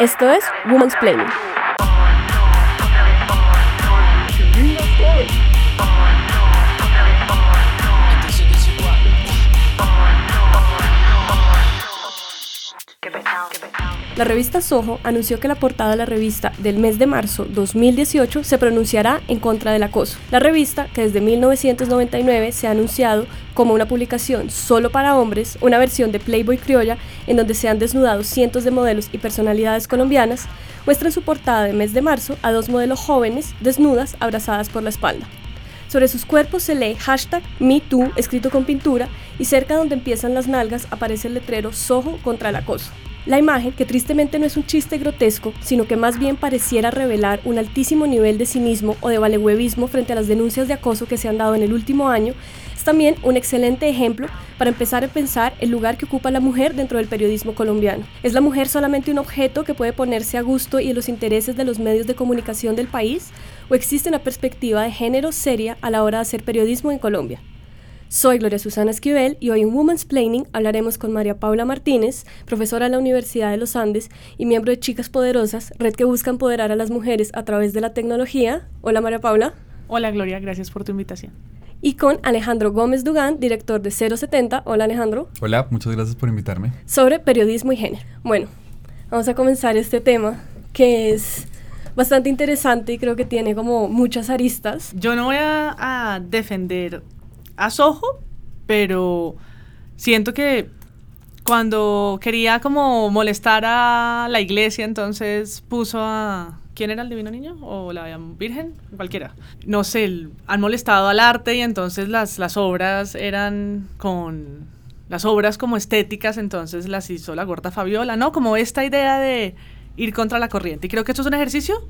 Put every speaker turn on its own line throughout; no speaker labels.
Esto es Woman's Planning. La revista Soho anunció que la portada de la revista del mes de marzo 2018 se pronunciará en contra del acoso. La revista, que desde 1999 se ha anunciado como una publicación solo para hombres, una versión de Playboy criolla en donde se han desnudado cientos de modelos y personalidades colombianas, muestra en su portada de mes de marzo a dos modelos jóvenes desnudas abrazadas por la espalda. Sobre sus cuerpos se lee hashtag MeToo escrito con pintura y cerca donde empiezan las nalgas aparece el letrero Soho contra el acoso. La imagen, que tristemente no es un chiste grotesco, sino que más bien pareciera revelar un altísimo nivel de cinismo o de valehuevismo frente a las denuncias de acoso que se han dado en el último año, es también un excelente ejemplo para empezar a pensar el lugar que ocupa la mujer dentro del periodismo colombiano. ¿Es la mujer solamente un objeto que puede ponerse a gusto y en los intereses de los medios de comunicación del país? ¿O existe una perspectiva de género seria a la hora de hacer periodismo en Colombia? Soy Gloria Susana Esquivel y hoy en Women's Planning hablaremos con María Paula Martínez, profesora de la Universidad de los Andes y miembro de Chicas Poderosas, red que busca empoderar a las mujeres a través de la tecnología. Hola María Paula.
Hola Gloria, gracias por tu invitación.
Y con Alejandro Gómez Dugán, director de 070. Hola Alejandro.
Hola, muchas gracias por invitarme.
Sobre periodismo y género. Bueno, vamos a comenzar este tema que es bastante interesante y creo que tiene como muchas aristas.
Yo no voy a, a defender a Soho, pero siento que cuando quería como molestar a la iglesia, entonces puso a... ¿Quién era el divino niño? ¿O la Virgen? Cualquiera. No sé, han molestado al arte y entonces las, las obras eran con... Las obras como estéticas, entonces las hizo la gorda Fabiola, ¿no? Como esta idea de ir contra la corriente. Y creo que esto es un ejercicio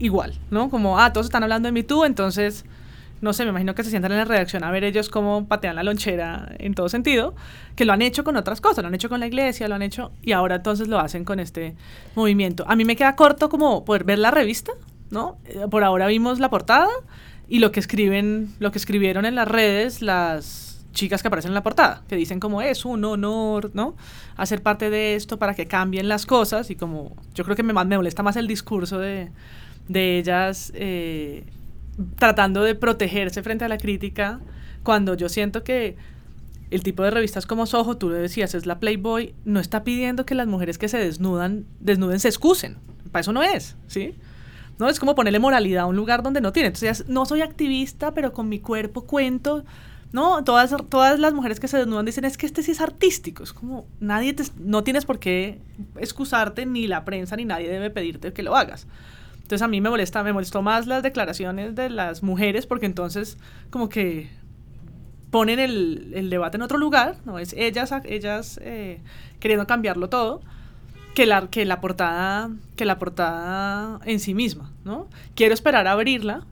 igual, ¿no? Como, ah, todos están hablando de Me Too, entonces no sé, me imagino que se sientan en la redacción a ver ellos cómo patean la lonchera en todo sentido, que lo han hecho con otras cosas, lo han hecho con la iglesia, lo han hecho y ahora entonces lo hacen con este movimiento. A mí me queda corto como poder ver la revista, ¿no? Eh, por ahora vimos la portada y lo que escriben, lo que escribieron en las redes las chicas que aparecen en la portada, que dicen como es un honor, ¿no? Hacer parte de esto para que cambien las cosas y como yo creo que me, me molesta más el discurso de, de ellas. Eh, tratando de protegerse frente a la crítica, cuando yo siento que el tipo de revistas como Soho, tú lo decías, es la Playboy, no está pidiendo que las mujeres que se desnudan, desnuden, se excusen. Para eso no es, ¿sí? No es como ponerle moralidad a un lugar donde no tiene. Entonces, no soy activista, pero con mi cuerpo cuento. No, todas, todas las mujeres que se desnudan dicen, es que este sí es artístico. Es como, nadie te, no tienes por qué excusarte, ni la prensa, ni nadie debe pedirte que lo hagas. Entonces a mí me molesta, me molestó más las declaraciones de las mujeres porque entonces como que ponen el, el debate en otro lugar, ¿no? Es ellas, ellas eh, queriendo cambiarlo todo, que la, que la portada, que la portada en sí misma, ¿no? Quiero esperar a abrirla.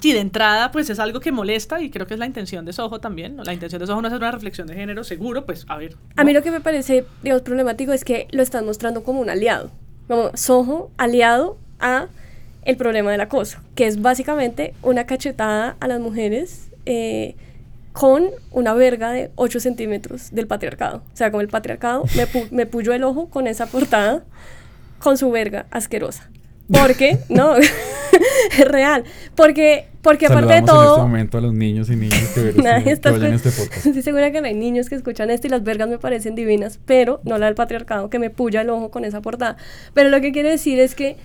Y de entrada, pues es algo que molesta y creo que es la intención de Soho también. ¿no? La intención de Soho no es una reflexión de género, seguro, pues a ver.
A mí lo que me parece, digamos, problemático es que lo están mostrando como un aliado. Como Soho, aliado a el problema del acoso, que es básicamente una cachetada a las mujeres eh, con una verga de 8 centímetros del patriarcado. O sea, como el patriarcado me, pu me puyó el ojo con esa portada, con su verga asquerosa. Porque, no, es real. Porque, porque aparte de todo.
en este momento a los niños y niñas que, este,
está que este podcast. Estoy segura que no hay niños que escuchan esto y las vergas me parecen divinas, pero no la del patriarcado que me puya el ojo con esa portada. Pero lo que quiere decir es que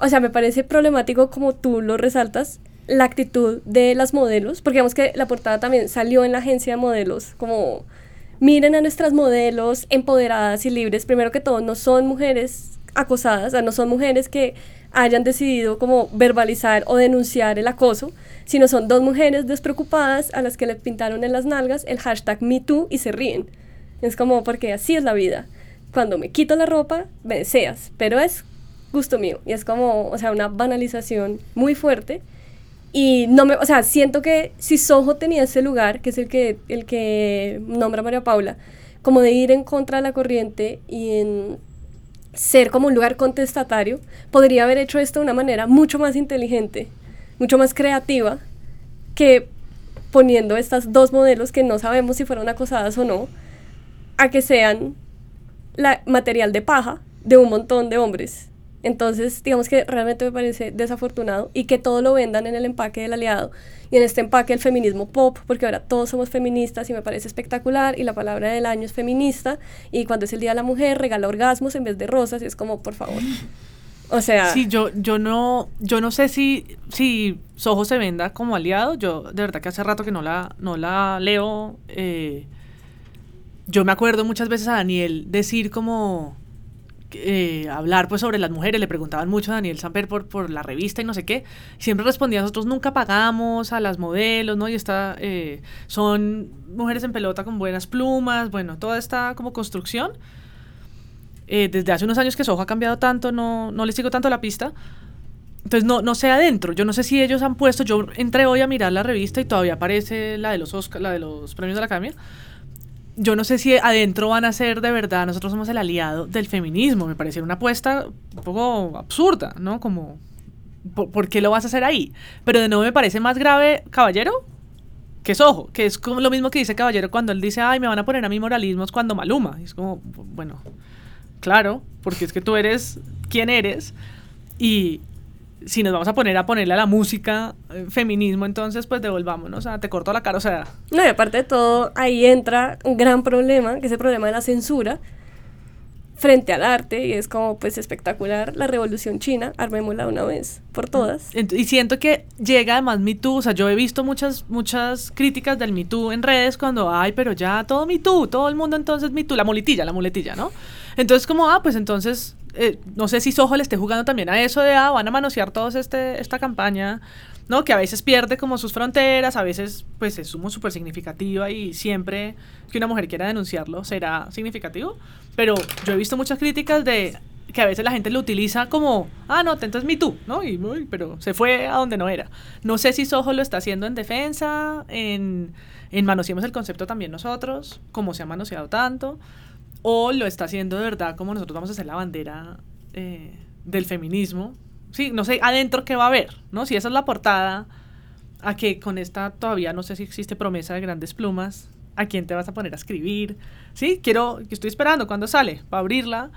o sea, me parece problemático como tú lo resaltas, la actitud de las modelos, porque digamos que la portada también salió en la agencia de modelos, como miren a nuestras modelos empoderadas y libres, primero que todo, no son mujeres acosadas, o sea, no son mujeres que hayan decidido como verbalizar o denunciar el acoso, sino son dos mujeres despreocupadas a las que le pintaron en las nalgas el hashtag MeToo y se ríen. Es como porque así es la vida. Cuando me quito la ropa, me deseas, pero es gusto mío. Y es como, o sea, una banalización muy fuerte. Y no me, o sea, siento que si Soho tenía ese lugar, que es el que, el que nombra María Paula, como de ir en contra de la corriente y en ser como un lugar contestatario, podría haber hecho esto de una manera mucho más inteligente, mucho más creativa, que poniendo estas dos modelos que no sabemos si fueron acosadas o no, a que sean la material de paja de un montón de hombres. Entonces, digamos que realmente me parece desafortunado y que todo lo vendan en el empaque del aliado y en este empaque el feminismo pop, porque ahora todos somos feministas y me parece espectacular y la palabra del año es feminista y cuando es el Día de la Mujer regala orgasmos en vez de rosas y es como, por favor. O sea...
Sí, yo, yo, no, yo no sé si, si Soho se venda como aliado, yo de verdad que hace rato que no la, no la leo. Eh, yo me acuerdo muchas veces a Daniel decir como eh, hablar pues sobre las mujeres, le preguntaban mucho a Daniel Samper por, por la revista y no sé qué, siempre respondía, nosotros nunca pagamos a las modelos, ¿no? Y está, eh, son mujeres en pelota con buenas plumas, bueno, toda esta como construcción. Eh, desde hace unos años que Soho ha cambiado tanto, no, no le sigo tanto la pista. Entonces no, no sé adentro, yo no sé si ellos han puesto, yo entré hoy a mirar la revista y todavía aparece la de los Oscar, la de los premios de la Academia yo no sé si adentro van a ser de verdad, nosotros somos el aliado del feminismo, me parece una apuesta un poco absurda, ¿no? Como, ¿por, qué lo vas a hacer ahí? Pero de nuevo me parece más grave, caballero, que es ojo, que es como lo mismo que dice caballero cuando él dice, ay, me van a poner a mí moralismos cuando Maluma. Es como, bueno, claro, porque es que tú eres quien eres y, si nos vamos a poner a ponerle a la música eh, feminismo, entonces pues devolvámonos, o sea, te corto la cara, o sea...
No, y aparte de todo, ahí entra un gran problema, que es el problema de la censura frente al arte, y es como pues espectacular la revolución china, armémosla una vez por todas.
Y siento que llega además Me Too, o sea, yo he visto muchas, muchas críticas del Me Too en redes cuando, ay, pero ya todo Me Too, todo el mundo entonces Me Too, la muletilla, la muletilla, ¿no? Entonces como, ah, pues entonces eh, no sé si Soho le esté jugando también a eso de, ah, van a manosear todos este, esta campaña, ¿no? Que a veces pierde como sus fronteras, a veces pues es súper significativa y siempre que una mujer quiera denunciarlo será significativo. Pero yo he visto muchas críticas de que a veces la gente lo utiliza como, ah, no, entonces me tú, ¿no? Y, pero se fue a donde no era. No sé si Soho lo está haciendo en defensa, en, en manoseemos el concepto también nosotros, como se ha manoseado tanto o lo está haciendo de verdad como nosotros vamos a hacer la bandera eh, del feminismo. Sí, no sé adentro qué va a haber, ¿no? Si esa es la portada, a que con esta todavía no sé si existe promesa de grandes plumas, a quién te vas a poner a escribir, ¿sí? Quiero, estoy esperando cuando sale, para abrirla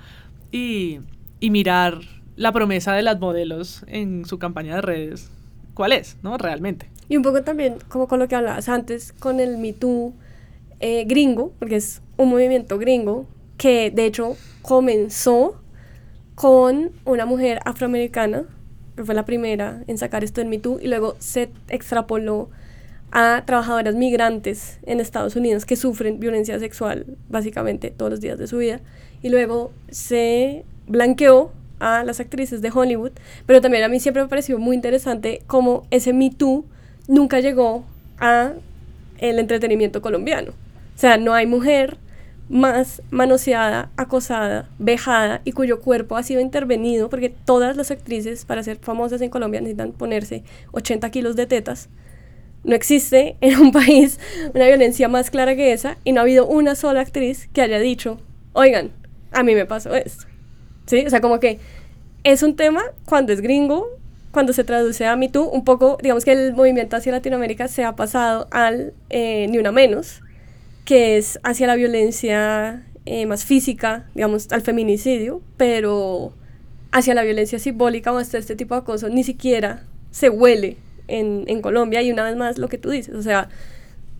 y, y mirar la promesa de las modelos en su campaña de redes. ¿Cuál es, no? Realmente.
Y un poco también, como con lo que hablabas antes, con el Me Too eh, gringo, porque es un movimiento gringo, que de hecho comenzó con una mujer afroamericana, que fue la primera en sacar esto en Me Too, y luego se extrapoló a trabajadoras migrantes en Estados Unidos que sufren violencia sexual básicamente todos los días de su vida, y luego se blanqueó a las actrices de Hollywood, pero también a mí siempre me pareció muy interesante cómo ese Me Too nunca llegó a el entretenimiento colombiano. O sea, no hay mujer más manoseada, acosada, vejada y cuyo cuerpo ha sido intervenido, porque todas las actrices para ser famosas en Colombia necesitan ponerse 80 kilos de tetas. No existe en un país una violencia más clara que esa y no ha habido una sola actriz que haya dicho, oigan, a mí me pasó esto. ¿Sí? O sea, como que es un tema cuando es gringo, cuando se traduce a Me Too, un poco, digamos que el movimiento hacia Latinoamérica se ha pasado al eh, ni una menos, que es hacia la violencia eh, más física, digamos, al feminicidio, pero hacia la violencia simbólica o hasta este tipo de cosas ni siquiera se huele en, en Colombia. Y una vez más lo que tú dices, o sea,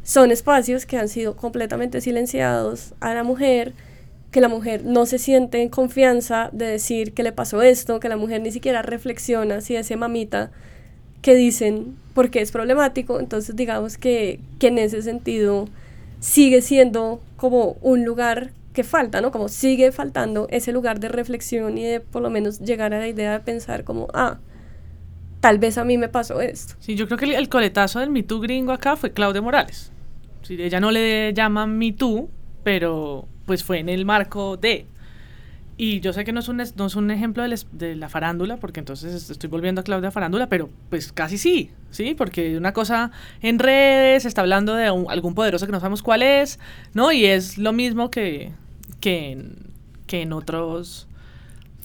son espacios que han sido completamente silenciados a la mujer, que la mujer no se siente en confianza de decir que le pasó esto, que la mujer ni siquiera reflexiona si ese mamita que dicen porque es problemático, entonces digamos que, que en ese sentido sigue siendo como un lugar que falta, ¿no? Como sigue faltando ese lugar de reflexión y de por lo menos llegar a la idea de pensar como, ah, tal vez a mí me pasó esto.
Sí, yo creo que el, coletazo del Me Too gringo acá fue Claudia Morales. Sí, ella no le llaman Me Too, pero pues fue en el marco de y yo sé que no es un, no es un ejemplo de, la farándula, porque entonces estoy volviendo a Claudia Farándula, pero pues casi sí, ¿sí? Porque una cosa en redes, está hablando de algún poderoso que no sabemos cuál es, ¿no? Y es lo mismo que, que, en, que en otros,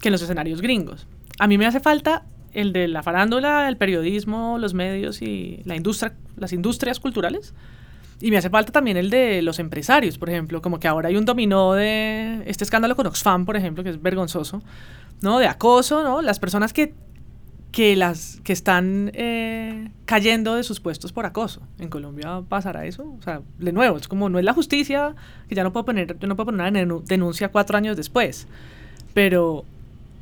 que en los escenarios gringos. A mí me hace falta el de la farándula, el periodismo, los medios y la industria, las industrias culturales, Y me hace falta también el de los empresarios, por ejemplo, como que ahora hay un dominó de este escándalo con Oxfam, por ejemplo, que es vergonzoso, ¿no? De acoso, ¿no? Las personas que, que, las, que están eh, cayendo de sus puestos por acoso. ¿En Colombia pasará eso? O sea, de nuevo, es como no es la justicia, que ya no puedo poner, no puedo poner una denuncia cuatro años después, pero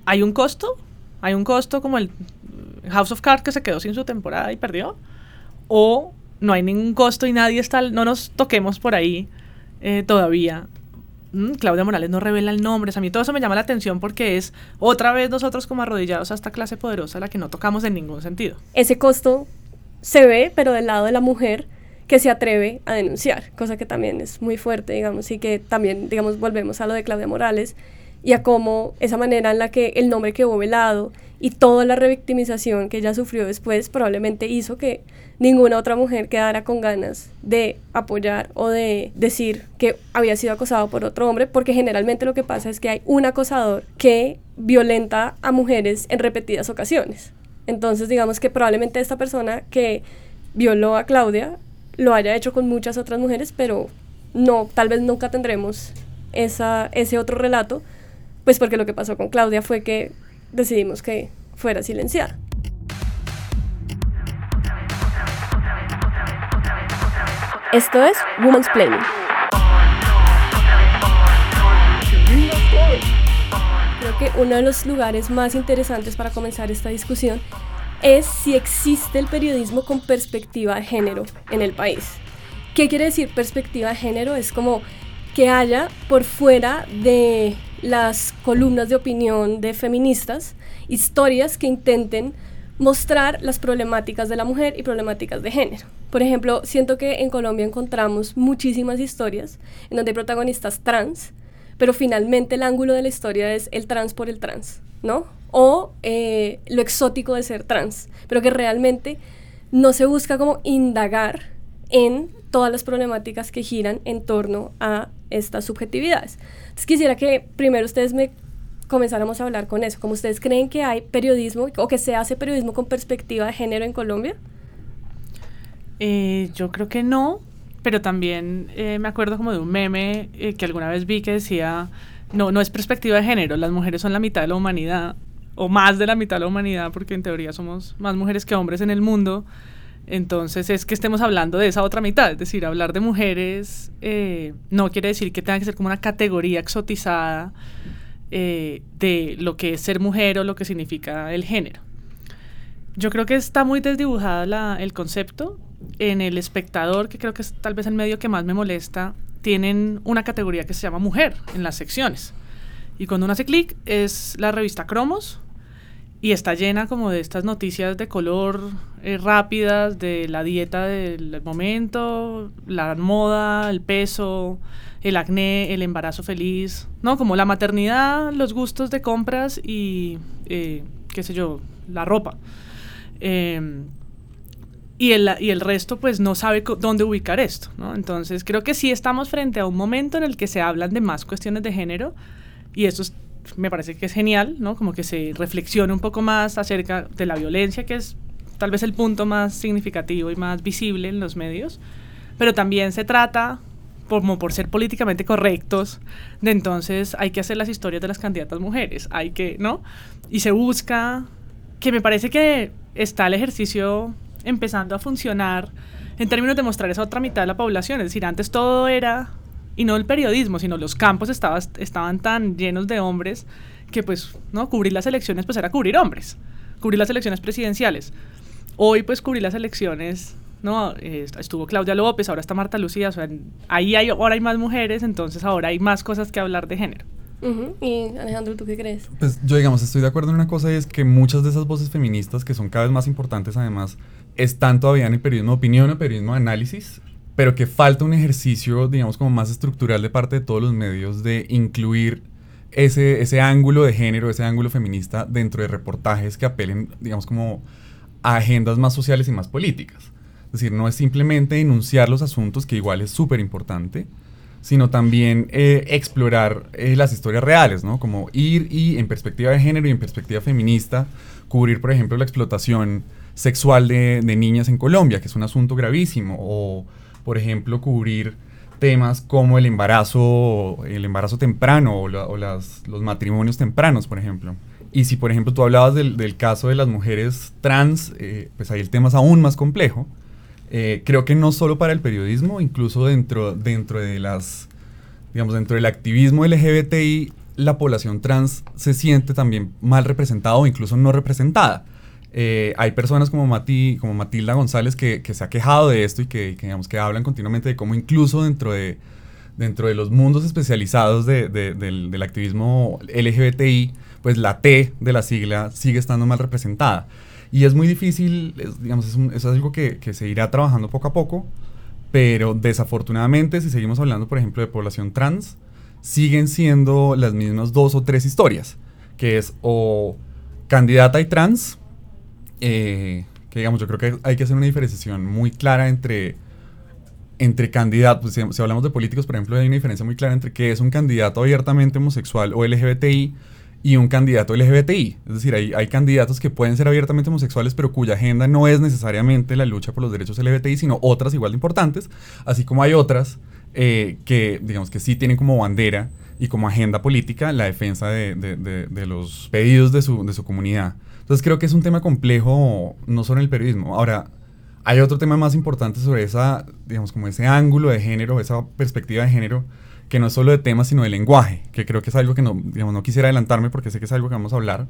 hay un costo, hay un costo como el House of Cards que se quedó sin su temporada y perdió, o no hay ningún costo y nadie está, no nos toquemos por ahí eh, todavía. Mm, Claudia Morales no revela el nombre. a mí todo eso me llama la atención porque es otra vez nosotros como arrodillados a esta clase poderosa la que no tocamos en ningún sentido.
Ese costo se ve, pero del lado de la mujer que se atreve a denunciar, cosa que también es muy fuerte, digamos, y que también, digamos, volvemos a lo de Claudia Morales y a cómo esa manera en la que el nombre quedó velado y toda la revictimización que ella sufrió después probablemente hizo que ninguna otra mujer quedara con ganas de apoyar o de decir que había sido acosado por otro hombre, porque generalmente lo que pasa es que hay un acosador que violenta a mujeres en repetidas ocasiones. Entonces digamos que probablemente esta persona que violó a Claudia lo haya hecho con muchas otras mujeres, pero no, tal vez nunca tendremos esa, ese otro relato, pues porque lo que pasó con Claudia fue que decidimos que fuera silenciada. Esto es Woman's Planning. Creo que uno de los lugares más interesantes para comenzar esta discusión es si existe el periodismo con perspectiva de género en el país. ¿Qué quiere decir perspectiva de género? Es como que haya por fuera de las columnas de opinión de feministas historias que intenten mostrar las problemáticas de la mujer y problemáticas de género. Por ejemplo, siento que en Colombia encontramos muchísimas historias en donde hay protagonistas trans, pero finalmente el ángulo de la historia es el trans por el trans, ¿no? O eh, lo exótico de ser trans, pero que realmente no se busca como indagar en todas las problemáticas que giran en torno a estas subjetividades. Quisiera que primero ustedes me comenzáramos a hablar con eso. ¿Cómo ustedes creen que hay periodismo o que se hace periodismo con perspectiva de género en Colombia?
Eh, yo creo que no, pero también eh, me acuerdo como de un meme eh, que alguna vez vi que decía, no, no es perspectiva de género, las mujeres son la mitad de la humanidad, o más de la mitad de la humanidad, porque en teoría somos más mujeres que hombres en el mundo. Entonces es que estemos hablando de esa otra mitad, es decir, hablar de mujeres no quiere decir que tenga que ser como una categoría exotizada de lo que es ser mujer o lo que significa el género. Yo creo que está muy desdibujada el concepto en el espectador, que creo que es tal vez el medio que más me molesta, tienen una categoría que se llama mujer en las secciones. Y cuando uno hace clic es la revista Cromos y está llena como de estas noticias de color eh, rápidas, de la dieta del momento, la moda, el peso, el acné, el embarazo feliz, ¿no? Como la maternidad, los gustos de compras y, eh, qué sé yo, la ropa. Eh, y el, y el resto pues no sabe dónde ubicar esto, ¿no? Entonces creo que sí estamos frente a un momento en el que se hablan de más cuestiones de género y eso me parece que es genial, ¿no? Como que se reflexione un poco más acerca de la violencia, que es tal vez el punto más significativo y más visible en los medios, pero también se trata como por ser políticamente correctos, de entonces hay que hacer las historias de las candidatas mujeres, hay que, ¿no? Y se busca, que me parece que está el ejercicio empezando a funcionar en términos de mostrar esa otra mitad de la población. Es decir, antes todo era, y no el periodismo, sino los campos estaba, estaban tan llenos de hombres que pues, ¿no? Cubrir las elecciones pues era cubrir hombres, cubrir las elecciones presidenciales. Hoy pues cubrir las elecciones, ¿no? Eh, estuvo Claudia López, ahora está Marta Lucía, o sea, ahí hay, ahora hay más mujeres, entonces ahora hay más cosas que hablar de género.
Y Alejandro, ¿tú qué crees?
Pues yo digamos, estoy de acuerdo en una cosa y es que muchas de esas voces feministas, que son cada vez más importantes además, están todavía en el periodismo de opinión o periodismo de análisis, pero que falta un ejercicio, digamos, como más estructural de parte de todos los medios de incluir ese, ese ángulo de género, ese ángulo feminista dentro de reportajes que apelen, digamos, como a agendas más sociales y más políticas. Es decir, no es simplemente enunciar los asuntos, que igual es súper importante, sino también eh, explorar eh, las historias reales, ¿no? Como ir y en perspectiva de género y en perspectiva feminista, cubrir, por ejemplo, la explotación sexual de, niñas en Colombia, que es un asunto gravísimo, o por ejemplo, cubrir temas como el embarazo, el embarazo temprano o, los matrimonios tempranos, por ejemplo. Y si, por ejemplo, tú hablabas del, caso de las mujeres trans, eh, pues ahí el tema es aún más complejo. Eh, creo que no solo para el periodismo, incluso dentro, dentro de las, digamos, dentro del activismo LGBTI, la población trans se siente también mal representada o incluso no representada. Eh, hay personas como, Mati, como Matilda González que, se ha quejado de esto y que, digamos, que hablan continuamente de cómo incluso dentro de, dentro de los mundos especializados del, activismo LGBTI, pues la T de la sigla sigue estando mal representada. Y es muy difícil, digamos, es, es algo que, que, se irá trabajando poco a poco, pero desafortunadamente si seguimos hablando, por ejemplo, de población trans, siguen siendo las mismas dos o tres historias, que es o candidata y trans, eh, que digamos, yo creo que hay que hacer una diferenciación muy clara entre, entre candidatos, si, si, hablamos de políticos, por ejemplo, hay una diferencia muy clara entre qué es un candidato abiertamente homosexual o LGBTI y un candidato LGBTI. Es decir, hay, hay candidatos que pueden ser abiertamente homosexuales, pero cuya agenda no es necesariamente la lucha por los derechos LGBTI, sino otras igual de importantes, así como hay otras eh, que, digamos, que sí tienen como bandera y como agenda política la defensa de, de, de los pedidos de su, de su comunidad. Entonces creo que es un tema complejo, no solo en el periodismo. Ahora, hay otro tema más importante sobre esa, digamos, como ese ángulo de género, esa perspectiva de género, que no es solo de temas, sino de lenguaje, que creo que es algo que no, digamos, no quisiera adelantarme porque sé que es algo que vamos a hablar,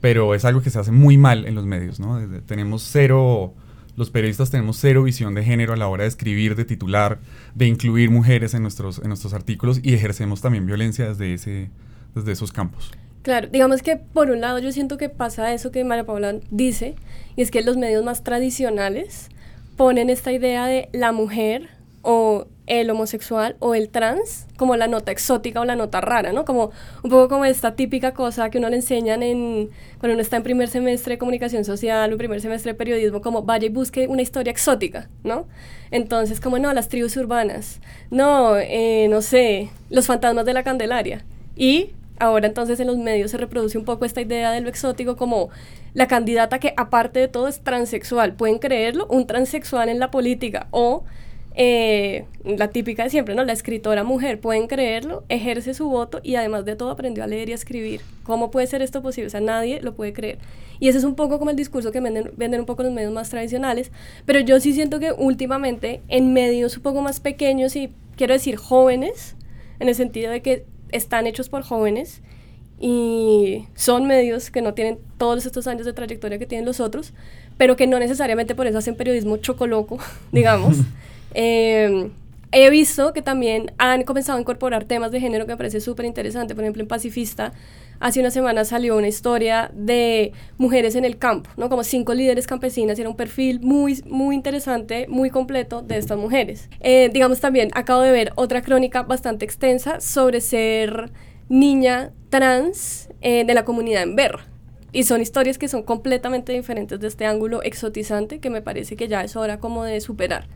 pero es algo que se hace muy mal en los medios, ¿no? tenemos cero, los periodistas tenemos cero visión de género a la hora de escribir, de titular, de incluir mujeres en nuestros, en nuestros artículos y ejercemos también violencia desde, ese, desde esos campos.
Claro, digamos que por un lado yo siento que pasa eso que María Paula dice, y es que los medios más tradicionales ponen esta idea de la mujer o el homosexual o el trans como la nota exótica o la nota rara, ¿no? Como un poco como esta típica cosa que uno le enseñan en cuando uno está en primer semestre de comunicación social o primer semestre de periodismo, como vaya y busque una historia exótica, ¿no? Entonces, como no, las tribus urbanas, no, eh, no sé, los fantasmas de la Candelaria. Y ahora entonces en los medios se reproduce un poco esta idea de lo exótico como la candidata que aparte de todo es transexual. ¿Pueden creerlo? Un transexual en la política o eh, la típica de siempre, ¿no? La escritora mujer, pueden creerlo, ejerce su voto y además de todo aprendió a leer y a escribir. ¿Cómo puede ser esto posible? O sea, nadie lo puede creer. Y ese es un poco como el discurso que venden, venden un poco los medios más tradicionales, pero yo sí siento que últimamente en medios un poco más pequeños y quiero decir jóvenes, en el sentido de que están hechos por jóvenes y son medios que no tienen todos estos años de trayectoria que tienen los otros, pero que no necesariamente por eso hacen periodismo chocoloco, digamos. Eh, he visto que también han comenzado a incorporar temas de género que me parece súper interesante. Por ejemplo, en Pacifista, hace una semana salió una historia de mujeres en el campo, ¿no? Como cinco líderes campesinas. Era un perfil muy, muy interesante, muy completo de estas mujeres. Eh, digamos también, acabo de ver otra crónica bastante extensa sobre ser niña trans eh, de la comunidad en Berra. Y son historias que son completamente diferentes de este ángulo exotizante que me parece que ya es hora como de superar.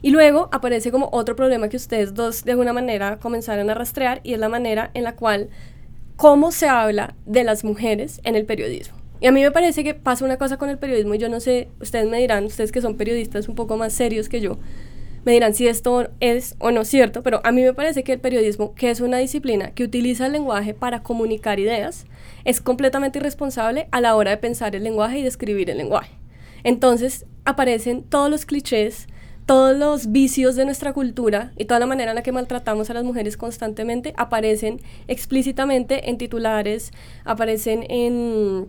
Y luego aparece como otro problema que ustedes dos de alguna manera comenzaron a rastrear y es la manera en la cual, cómo se habla de las mujeres en el periodismo. Y a mí me parece que pasa una cosa con el periodismo y yo no sé, ustedes me dirán, ustedes que son periodistas un poco más serios que yo, me dirán si esto es o no cierto, pero a mí me parece que el periodismo, que es una disciplina que utiliza el lenguaje para comunicar ideas, es completamente irresponsable a la hora de pensar el lenguaje y de escribir el lenguaje. Entonces aparecen todos los clichés, todos los vicios de nuestra cultura y toda la manera en la que maltratamos a las mujeres constantemente aparecen explícitamente en titulares, aparecen en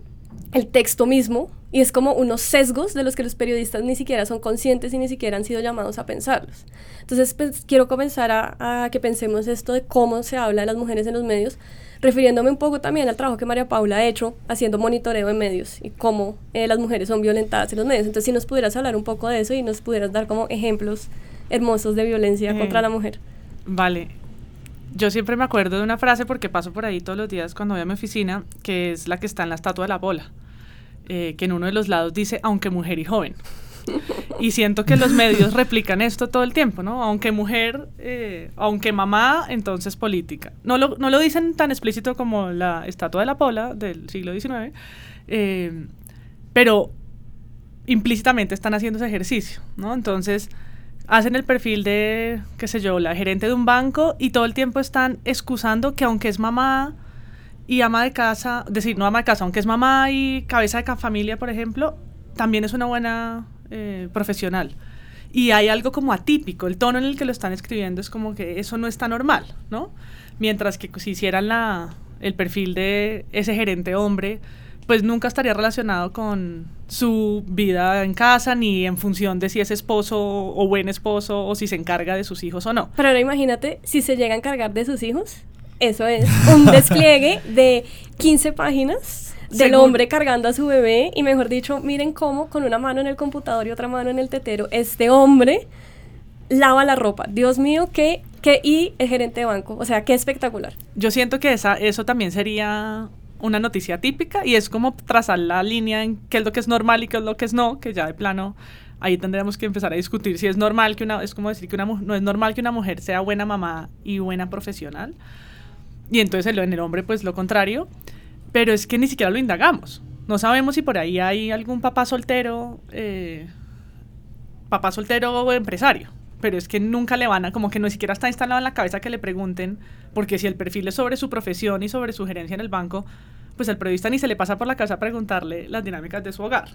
el texto mismo y es como unos sesgos de los que los periodistas ni siquiera son conscientes y ni siquiera han sido llamados a pensarlos. Entonces, pues, quiero comenzar a, a que pensemos esto de cómo se habla de las mujeres en los medios, refiriéndome un poco también al trabajo que María Paula ha hecho haciendo monitoreo en medios y cómo eh, las mujeres son violentadas en los medios. Entonces, si nos pudieras hablar un poco de eso y nos pudieras dar como ejemplos hermosos de violencia eh, contra la mujer.
Vale. Yo siempre me acuerdo de una frase porque paso por ahí todos los días cuando voy a mi oficina, que es la que está en la estatua de la bola, eh, que en uno de los lados dice, aunque mujer y joven. Y siento que los medios replican esto todo el tiempo, ¿no? Aunque mujer, eh, aunque mamá, entonces política. No lo, no lo dicen tan explícito como la estatua de la Pola del siglo XIX, eh, pero implícitamente están haciendo ese ejercicio, ¿no? Entonces, hacen el perfil de, qué sé yo, la gerente de un banco y todo el tiempo están excusando que aunque es mamá y ama de casa, decir, no ama de casa, aunque es mamá y cabeza de familia, por ejemplo, también es una buena eh, profesional. Y hay algo como atípico, el tono en el que lo están escribiendo es como que eso no está normal, ¿no? Mientras que si hicieran la, el perfil de ese gerente hombre, pues nunca estaría relacionado con su vida en casa ni en función de si es esposo o buen esposo o si se encarga de sus hijos o no.
Pero ahora imagínate si se llega a encargar de sus hijos. Eso es un despliegue de 15 páginas del hombre cargando a su bebé y mejor dicho, miren cómo con una mano en el computador y otra mano en el tetero, este hombre lava la ropa. Dios mío, qué, qué y el gerente de banco, o sea, qué espectacular.
Yo siento que esa, eso también sería una noticia típica y es como trazar la línea en qué es lo que es normal y qué es lo que es no, que ya de plano ahí tendríamos que empezar a discutir si es normal que una, es como decir que una, no es normal que una mujer sea buena mamá y buena profesional. Y entonces en el hombre pues lo contrario, pero es que ni siquiera lo indagamos. No sabemos si por ahí hay algún papá soltero, eh, papá soltero o empresario, pero es que nunca le van a, como que no siquiera está instalado en la cabeza que le pregunten, porque si el perfil es sobre su profesión y sobre su gerencia en el banco, pues al periodista ni se le pasa por la cabeza preguntarle las dinámicas de su hogar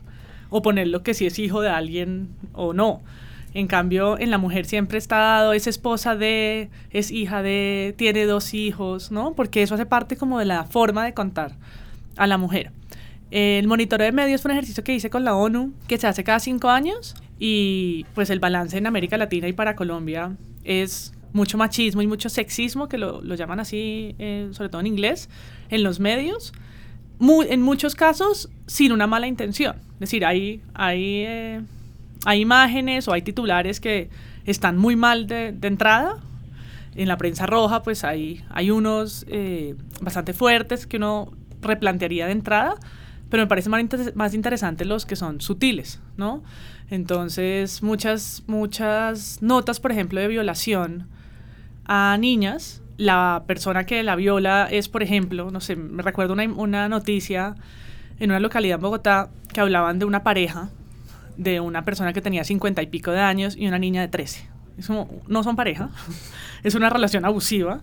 o ponerlo que si es hijo de alguien o no. En cambio, en la mujer siempre está dado, es esposa de, es hija de, tiene dos hijos, ¿no? Porque eso hace parte como de la forma de contar a la mujer. El monitoreo de medios fue un ejercicio que hice con la ONU, que se hace cada cinco años, y pues el balance en América Latina y para Colombia es mucho machismo y mucho sexismo, que lo, llaman así, eh, sobre todo en inglés, en los medios, en muchos casos sin una mala intención. Es decir, hay, hay, eh, hay imágenes o hay titulares que están muy mal de, entrada. En la prensa roja, pues hay, hay unos eh, bastante fuertes que uno replantearía de entrada, pero me parece más, más interesante los que son sutiles, ¿no? Entonces, muchas, muchas notas, por ejemplo, de violación a niñas la persona que la viola es, por ejemplo, no sé, me recuerdo una, una noticia en una localidad en Bogotá que hablaban de una pareja, de una persona que tenía cincuenta y pico de años y una niña de 13. Es como, no son pareja, es una relación abusiva,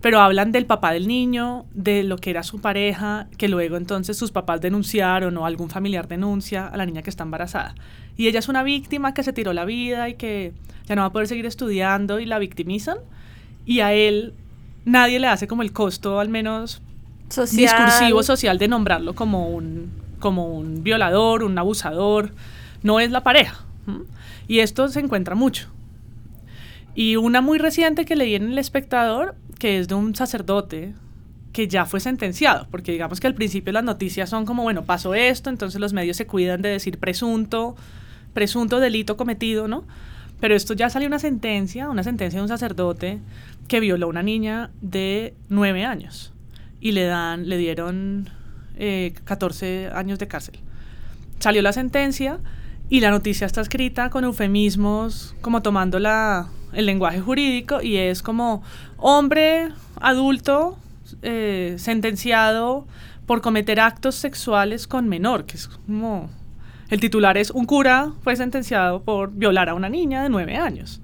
pero hablan del papá del niño, de lo que era su pareja, que luego entonces sus papás denunciaron o algún familiar denuncia a la niña que está embarazada. Y ella es una víctima que se tiró la vida y que ya no va a poder seguir estudiando y la victimizan. Y a él nadie le hace como el costo, al menos discursivo social, de nombrarlo como un, como un violador, un abusador. No es la pareja. Y esto se encuentra mucho. Y una muy reciente que leí en El Espectador, que es de un sacerdote que ya fue sentenciado, porque digamos que al principio las noticias son como, bueno, pasó esto, entonces los medios se cuidan de decir presunto, presunto delito cometido, ¿no? Pero esto ya salió una sentencia, una sentencia de un sacerdote que violó a una niña de nueve años y le dan, le dieron 14 eh, años de cárcel. Salió la sentencia y la noticia está escrita con eufemismos, como tomando la, el lenguaje jurídico y es como hombre adulto eh, sentenciado por cometer actos sexuales con menor, que es como el titular es un cura fue sentenciado por violar a una niña de nueve años.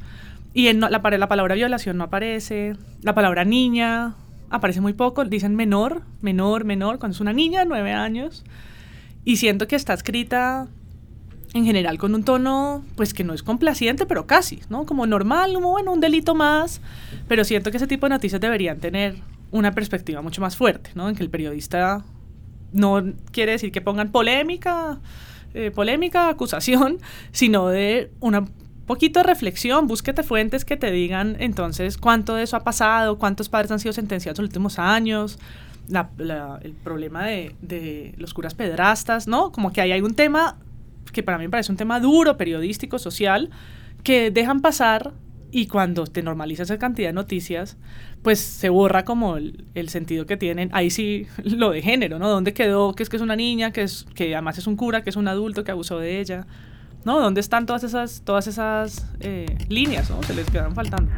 Y en, la, la palabra violación no aparece, la palabra niña aparece muy poco, dicen menor, menor, menor, cuando es una niña de nueve años. Y siento que está escrita en general con un tono, pues que no es complaciente, pero casi, ¿no? Como normal, como bueno, un delito más. Pero siento que ese tipo de noticias deberían tener una perspectiva mucho más fuerte, ¿no? En que el periodista no quiere decir que pongan polémica, eh, polémica, acusación, sino de una poquito de reflexión, búsquete fuentes que te digan entonces cuánto de eso ha pasado, cuántos padres han sido sentenciados en los últimos años, el problema de, de, los curas pedrastas, ¿no? Como que ahí hay un tema que para mí me parece un tema duro, periodístico, social, que dejan pasar y cuando te normalizas esa cantidad de noticias, pues se borra como el, sentido que tienen. Ahí sí lo de género, ¿no? ¿Dónde quedó? Que es que es una niña, que, es, que además es un cura, que es un adulto que abusó de ella. ¿No? ¿Dónde están todas esas, todas esas eh, líneas, ¿no? Se les quedan faltando.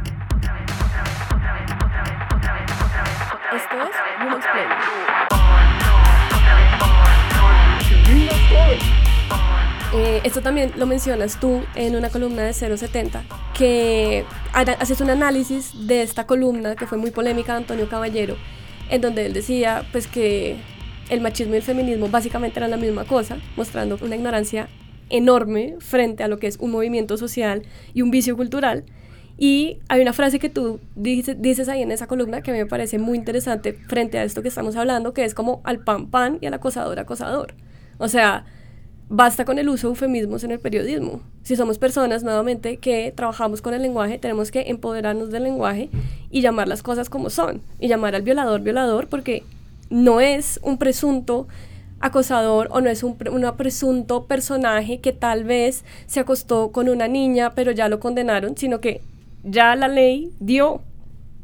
Esto es
Eh, esto también lo mencionas tú en una columna de 070, que haces un análisis de esta columna que fue muy polémica de Antonio Caballero, en donde él decía pues que el machismo y el feminismo básicamente eran la misma cosa, mostrando una ignorancia enorme frente a lo que es un movimiento social y un vicio cultural. Y hay una frase que tú dices, dices ahí en esa columna que me parece muy interesante frente a esto que estamos hablando, que es como al pan pan y al acosador acosador. O sea, basta con el uso de eufemismos en el periodismo. Si somos personas, nuevamente, que trabajamos con el lenguaje, tenemos que empoderarnos del lenguaje y llamar las cosas como son. Y llamar al violador violador porque no es un presunto acosador o no es un, presunto personaje que tal vez se acostó con una niña pero ya lo condenaron, sino que ya la ley dio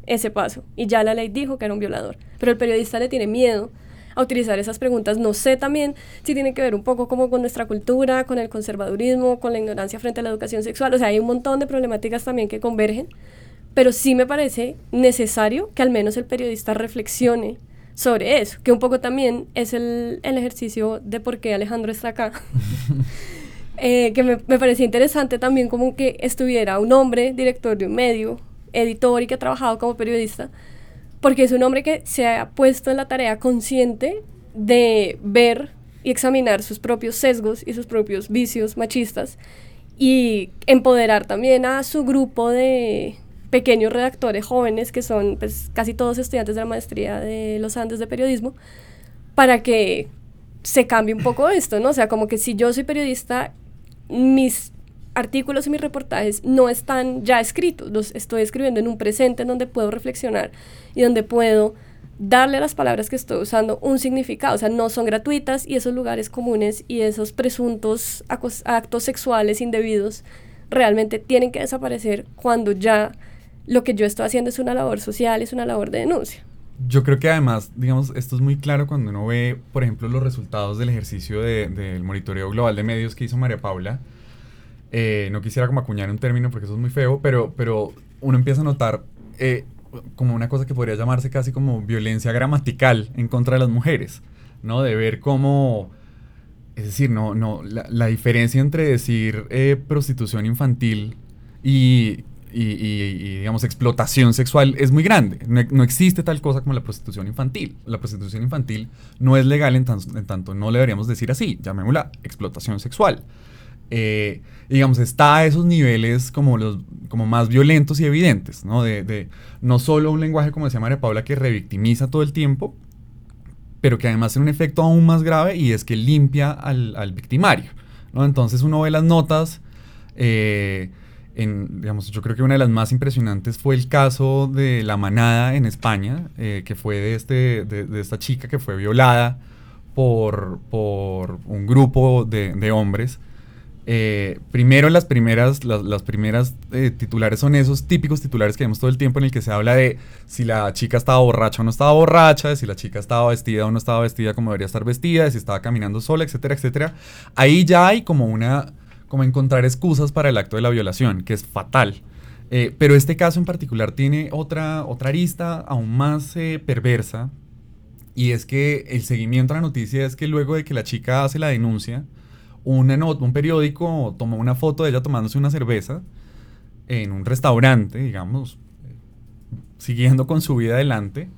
ese paso y ya la ley dijo que era un violador. Pero el periodista le tiene miedo a utilizar esas preguntas. No sé también si tiene que ver un poco como con nuestra cultura, con el conservadurismo, con la ignorancia frente a la educación sexual. O sea, hay un montón de problemáticas también que convergen, pero sí me parece necesario que al menos el periodista reflexione sobre eso, que un poco también es el, el ejercicio de por qué Alejandro está acá. eh, que me, me parecía interesante también como que estuviera un hombre, director de un medio, editor y que ha trabajado como periodista, porque es un hombre que se ha puesto en la tarea consciente de ver y examinar sus propios sesgos y sus propios vicios machistas y empoderar también a su grupo de, pequeños redactores jóvenes que son pues, casi todos estudiantes de la maestría de los Andes de periodismo, para que se cambie un poco esto, ¿no? O sea, como que si yo soy periodista, mis artículos y mis reportajes no están ya escritos, los estoy escribiendo en un presente en donde puedo reflexionar y donde puedo darle a las palabras que estoy usando un significado, o sea, no son gratuitas y esos lugares comunes y esos presuntos actos sexuales indebidos realmente tienen que desaparecer cuando ya lo que yo estoy haciendo es una labor social, es una labor de denuncia.
Yo creo que además, digamos, esto es muy claro cuando uno ve, por ejemplo, los resultados del ejercicio del monitoreo global de medios que hizo María Paula. Eh, no quisiera como acuñar un término porque eso es muy feo, pero, pero uno empieza a notar eh, como una cosa que podría llamarse casi como violencia gramatical en contra de las mujeres, ¿no? De ver cómo, es decir, no, no, la, diferencia entre decir eh, prostitución infantil y y, digamos, explotación sexual es muy grande. No, existe tal cosa como la prostitución infantil. La prostitución infantil no es legal en, tanto no le deberíamos decir así, llamémosla explotación sexual. Eh, digamos, está a esos niveles como, los, como más violentos y evidentes, ¿no? De, no solo un lenguaje, como decía María Paula, que revictimiza todo el tiempo, pero que además tiene un efecto aún más grave y es que limpia al, al victimario, ¿no? Entonces uno ve las notas... Eh, digamos, yo creo que una de las más impresionantes fue el caso de la manada en España, eh, que fue de, este, de, esta chica que fue violada por, por un grupo de, hombres. Eh, primero las primeras, las, primeras eh, titulares son esos típicos titulares que vemos todo el tiempo en el que se habla de si la chica estaba borracha o no estaba borracha, de si la chica estaba vestida o no estaba vestida como debería estar vestida, de si estaba caminando sola, etcétera, etcétera. Ahí ya hay como una como encontrar excusas para el acto de la violación, que es fatal. Eh, pero este caso en particular tiene otra, otra arista aún más perversa, y es que el seguimiento a la noticia es que luego de que la chica hace la denuncia, un, un periódico tomó una foto de ella tomándose una cerveza en un restaurante, digamos, siguiendo con su vida adelante,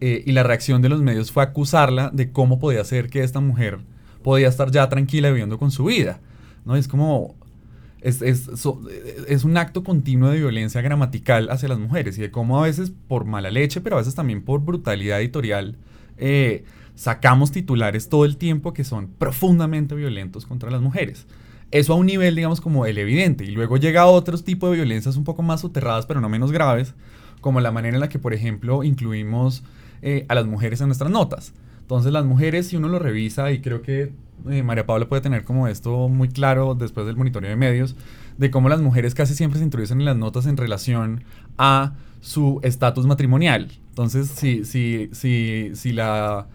eh, y la reacción de los medios fue acusarla de cómo podía ser que esta mujer podía estar ya tranquila viviendo con su vida. ¿no? Es como, es, es, es, un acto continuo de violencia gramatical hacia las mujeres y de cómo a veces por mala leche, pero a veces también por brutalidad editorial, eh, sacamos titulares todo el tiempo que son profundamente violentos contra las mujeres. Eso a un nivel, digamos, como el evidente. Y luego llega otros tipos de violencias un poco más soterradas, pero no menos graves, como la manera en la que, por ejemplo, incluimos eh, a las mujeres en nuestras notas. Entonces las mujeres, si uno lo revisa, y creo que eh, María Paula puede tener como esto muy claro después del monitoreo de medios, de cómo las mujeres casi siempre se introducen en las notas en relación a su estatus matrimonial. Entonces, si, si, si, si, la,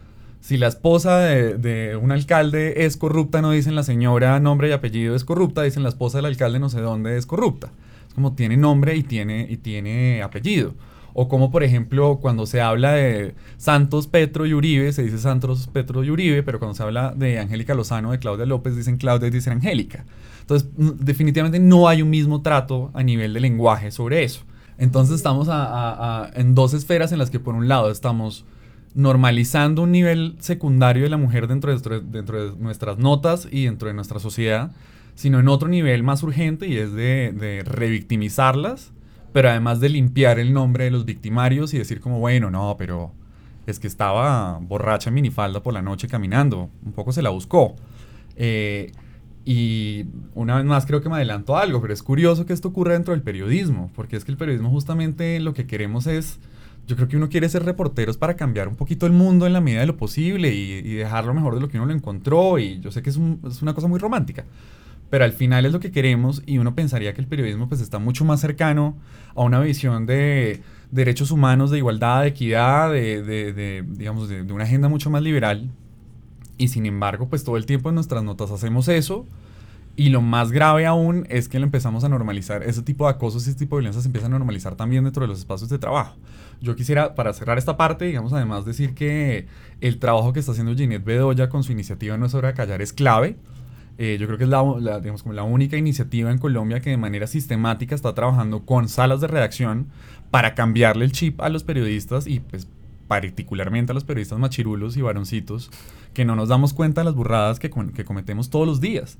si la esposa de, un alcalde es corrupta, no dicen la señora nombre y apellido es corrupta, dicen la esposa del alcalde no sé dónde es corrupta. Es como tiene nombre y tiene, y tiene apellido. O como, por ejemplo, cuando se habla de Santos, Petro y Uribe, se dice Santos, Petro y Uribe, pero cuando se habla de Angélica Lozano, de Claudia López, dicen Claudia y dicen Angélica. Entonces, definitivamente no hay un mismo trato a nivel de lenguaje sobre eso. Entonces, estamos en dos esferas en las que, por un lado, estamos normalizando un nivel secundario de la mujer dentro de, nuestras notas y dentro de nuestra sociedad, sino en otro nivel más urgente y es de, de revictimizarlas pero además de limpiar el nombre de los victimarios y decir como, bueno, no, pero es que estaba borracha en minifalda por la noche caminando, un poco se la buscó. Eh, y una vez más creo que me adelanto algo, pero es curioso que esto ocurra dentro del periodismo, porque es que el periodismo justamente lo que queremos es, yo creo que uno quiere ser reporteros para cambiar un poquito el mundo en la medida de lo posible y, dejarlo mejor de lo que uno lo encontró, y yo sé que es, es una cosa muy romántica, pero al final es lo que queremos y uno pensaría que el periodismo pues está mucho más cercano a una visión de derechos humanos, de igualdad, de equidad, de, de, digamos, de, una agenda mucho más liberal. Y sin embargo, pues todo el tiempo en nuestras notas hacemos eso. Y lo más grave aún es que lo empezamos a normalizar. Ese tipo de acosos y ese tipo de violencia se empiezan a normalizar también dentro de los espacios de trabajo. Yo quisiera, para cerrar esta parte, digamos, además decir que el trabajo que está haciendo Ginette Bedoya con su iniciativa No es hora de callar es clave eh, yo creo que es la, digamos, como la única iniciativa en Colombia que de manera sistemática está trabajando con salas de redacción para cambiarle el chip a los periodistas y pues particularmente a los periodistas machirulos y varoncitos que no nos damos cuenta de las burradas que, que cometemos todos los días.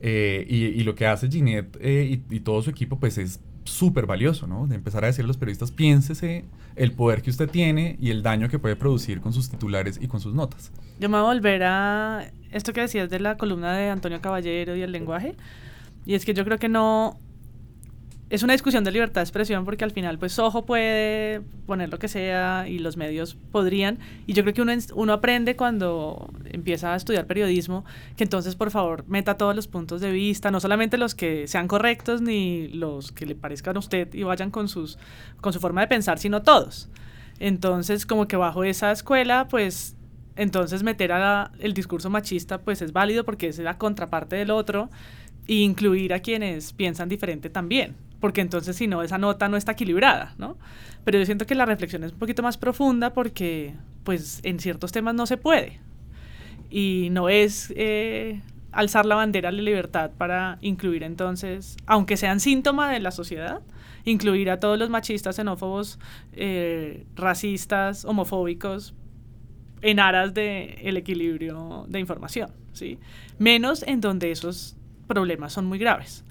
Eh, y, lo que hace Ginette eh, y, y, todo su equipo pues es súper valioso, ¿no? De empezar a decir a los periodistas, piénsese el poder que usted tiene y el daño que puede producir con sus titulares y con sus notas.
Yo me voy a volver a esto que decías de la columna de Antonio Caballero y el lenguaje. Y es que yo creo que no, es una discusión de libertad de expresión porque al final pues Ojo puede poner lo que sea y los medios podrían y yo creo que uno, uno aprende cuando empieza a estudiar periodismo que entonces por favor meta todos los puntos de vista, no solamente los que sean correctos ni los que le parezcan a usted y vayan con, sus, con su forma de pensar, sino todos. Entonces como que bajo esa escuela pues entonces meter a el discurso machista pues es válido porque es la contraparte del otro e incluir a quienes piensan diferente también porque entonces si no, esa nota no está equilibrada, ¿no? Pero yo siento que la reflexión es un poquito más profunda porque, pues, en ciertos temas no se puede. Y no es eh, alzar la bandera de la libertad para incluir entonces, aunque sean síntoma de la sociedad, incluir a todos los machistas, xenófobos, eh, racistas, homofóbicos, en aras del el equilibrio de información, ¿sí? Menos en donde esos problemas son muy graves.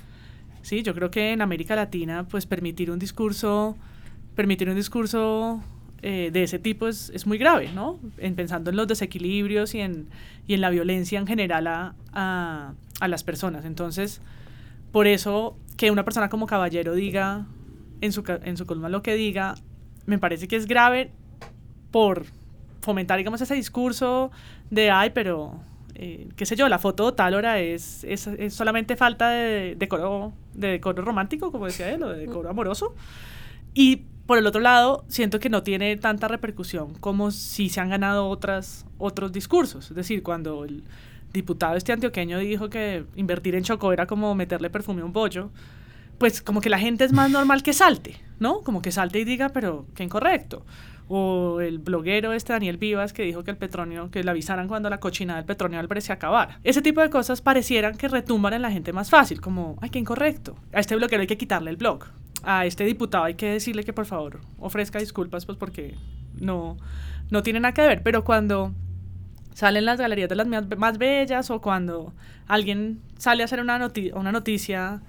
Sí, yo creo que en América Latina, pues permitir un discurso, permitir un discurso eh, de ese tipo es, es, muy grave, ¿no? En, pensando en los desequilibrios y en, y en la violencia en general a, a, a, las personas. Entonces, por eso que una persona como Caballero diga en su, en su columna lo que diga, me parece que es grave por fomentar, digamos, ese discurso de, ay, pero eh, qué sé yo, la foto tal hora es, es, solamente falta de decoro, de decoro romántico, como decía él, o de decoro amoroso. Y por el otro lado, siento que no tiene tanta repercusión como si se han ganado otras, otros discursos. Es decir, cuando el diputado este antioqueño dijo que invertir en Chocó era como meterle perfume a un bollo, pues como que la gente es más normal que salte, ¿no? Como que salte y diga, pero qué incorrecto o el bloguero este Daniel Vivas que dijo que el petróleo, que le avisaran cuando la cochinada del petróleo al se acabara. Ese tipo de cosas parecieran que retumban en la gente más fácil, como, ay, qué incorrecto. A este bloguero hay que quitarle el blog. A este diputado hay que decirle que por favor ofrezca disculpas, pues porque no, no tiene nada que ver. Pero cuando salen las galerías de las más, bellas o cuando alguien sale a hacer una, una noticia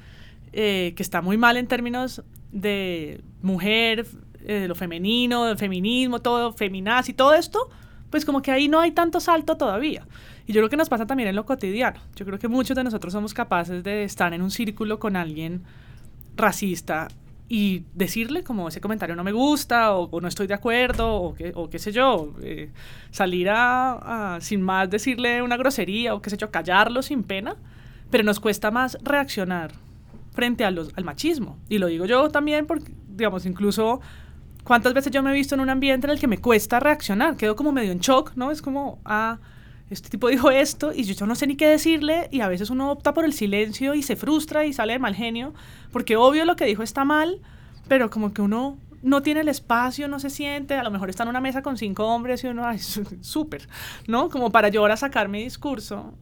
eh, que está muy mal en términos de mujer, eh, lo femenino, del feminismo, todo, feminazi, todo esto, pues como que ahí no hay tanto salto todavía. Y yo creo que nos pasa también en lo cotidiano. Yo creo que muchos de nosotros somos capaces de estar en un círculo con alguien racista y decirle como ese comentario no me gusta o, no estoy de acuerdo o, que, qué sé yo, eh, salir a, sin más decirle una grosería o qué sé yo, callarlo sin pena, pero nos cuesta más reaccionar frente al machismo. Y lo digo yo también porque, digamos, incluso ¿Cuántas veces yo me he visto en un ambiente en el que me cuesta reaccionar? Quedo como medio en shock, ¿no? Es como, ah, este tipo dijo esto y yo no sé ni qué decirle y a veces uno opta por el silencio y se frustra y sale de mal genio porque obvio lo que dijo está mal, pero como que uno no tiene el espacio, no se siente, a lo mejor está en una mesa con cinco hombres y uno, ay, súper, ¿no? Como para yo ahora sacar mi discurso.